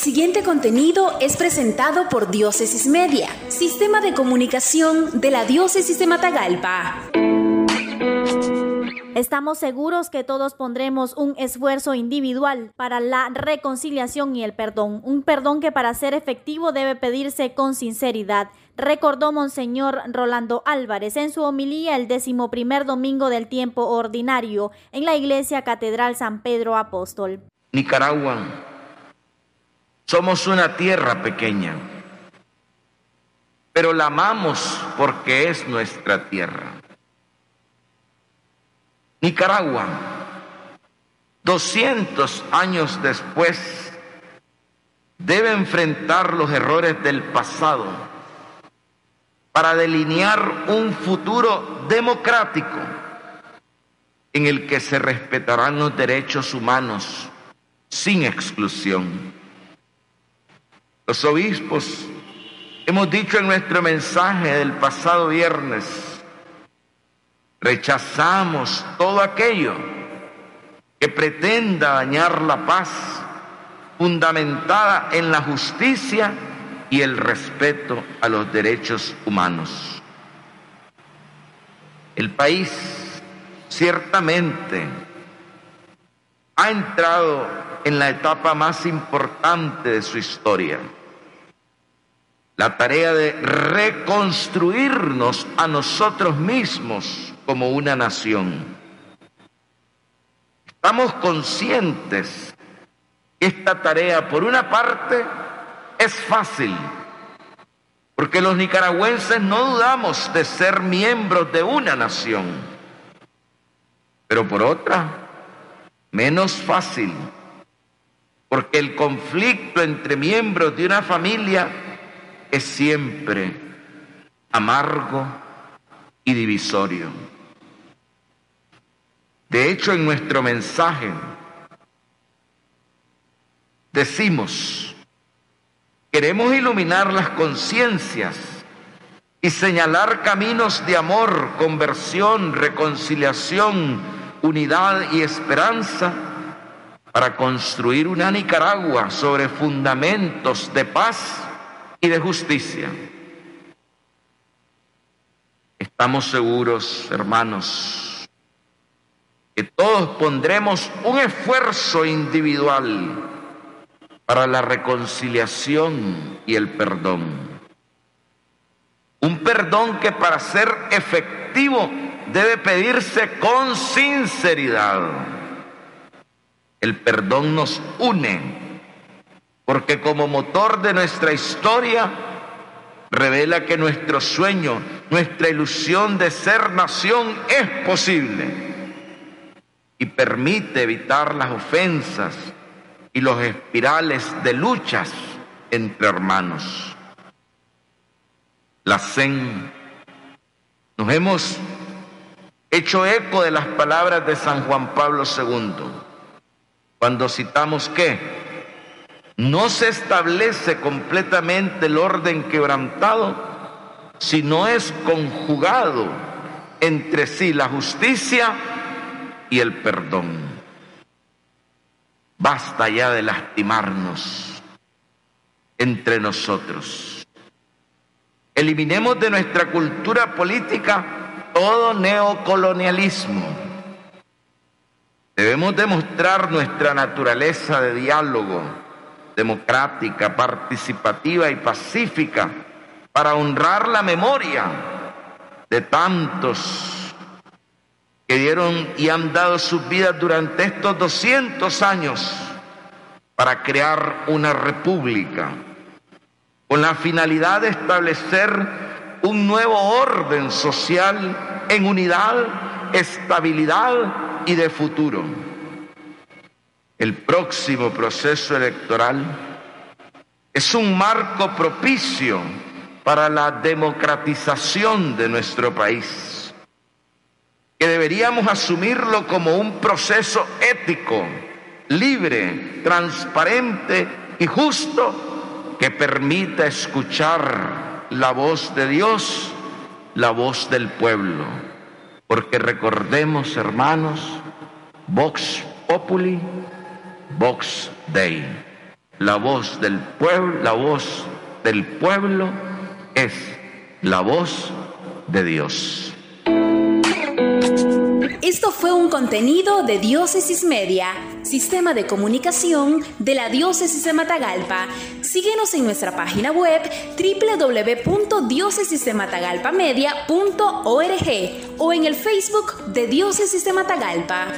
siguiente contenido es presentado por Diócesis Media, Sistema de Comunicación de la Diócesis de Matagalpa. Estamos seguros que todos pondremos un esfuerzo individual para la reconciliación y el perdón, un perdón que para ser efectivo debe pedirse con sinceridad, recordó Monseñor Rolando Álvarez en su homilía el décimo primer domingo del tiempo ordinario en la Iglesia Catedral San Pedro Apóstol. Nicaragua, somos una tierra pequeña, pero la amamos porque es nuestra tierra. Nicaragua, 200 años después, debe enfrentar los errores del pasado para delinear un futuro democrático en el que se respetarán los derechos humanos sin exclusión. Los obispos hemos dicho en nuestro mensaje del pasado viernes, Rechazamos todo aquello que pretenda dañar la paz fundamentada en la justicia y el respeto a los derechos humanos. El país ciertamente ha entrado en la etapa más importante de su historia la tarea de reconstruirnos a nosotros mismos como una nación. Estamos conscientes que esta tarea, por una parte, es fácil, porque los nicaragüenses no dudamos de ser miembros de una nación, pero por otra, menos fácil, porque el conflicto entre miembros de una familia es siempre amargo y divisorio. De hecho, en nuestro mensaje decimos, queremos iluminar las conciencias y señalar caminos de amor, conversión, reconciliación, unidad y esperanza para construir una Nicaragua sobre fundamentos de paz y de justicia. Estamos seguros, hermanos, que todos pondremos un esfuerzo individual para la reconciliación y el perdón. Un perdón que para ser efectivo debe pedirse con sinceridad. El perdón nos une porque como motor de nuestra historia revela que nuestro sueño, nuestra ilusión de ser nación es posible y permite evitar las ofensas y los espirales de luchas entre hermanos. La CEN, nos hemos hecho eco de las palabras de San Juan Pablo II, cuando citamos que no se establece completamente el orden quebrantado si no es conjugado entre sí la justicia y el perdón. Basta ya de lastimarnos entre nosotros. Eliminemos de nuestra cultura política todo neocolonialismo. Debemos demostrar nuestra naturaleza de diálogo democrática, participativa y pacífica para honrar la memoria de tantos que dieron y han dado sus vidas durante estos 200 años para crear una república con la finalidad de establecer un nuevo orden social en unidad, estabilidad y de futuro el próximo proceso electoral es un marco propicio para la democratización de nuestro país, que deberíamos asumirlo como un proceso ético, libre, transparente y justo que permita escuchar la voz de Dios, la voz del pueblo. Porque recordemos, hermanos, Vox Populi, Vox Dei. la voz del pueblo, la voz del pueblo es la voz de Dios. Esto fue un contenido de Diócesis Media, sistema de comunicación de la Diócesis de Matagalpa. Síguenos en nuestra página web www.diócesisdematagalpamedia.org o en el Facebook de Diócesis de Matagalpa.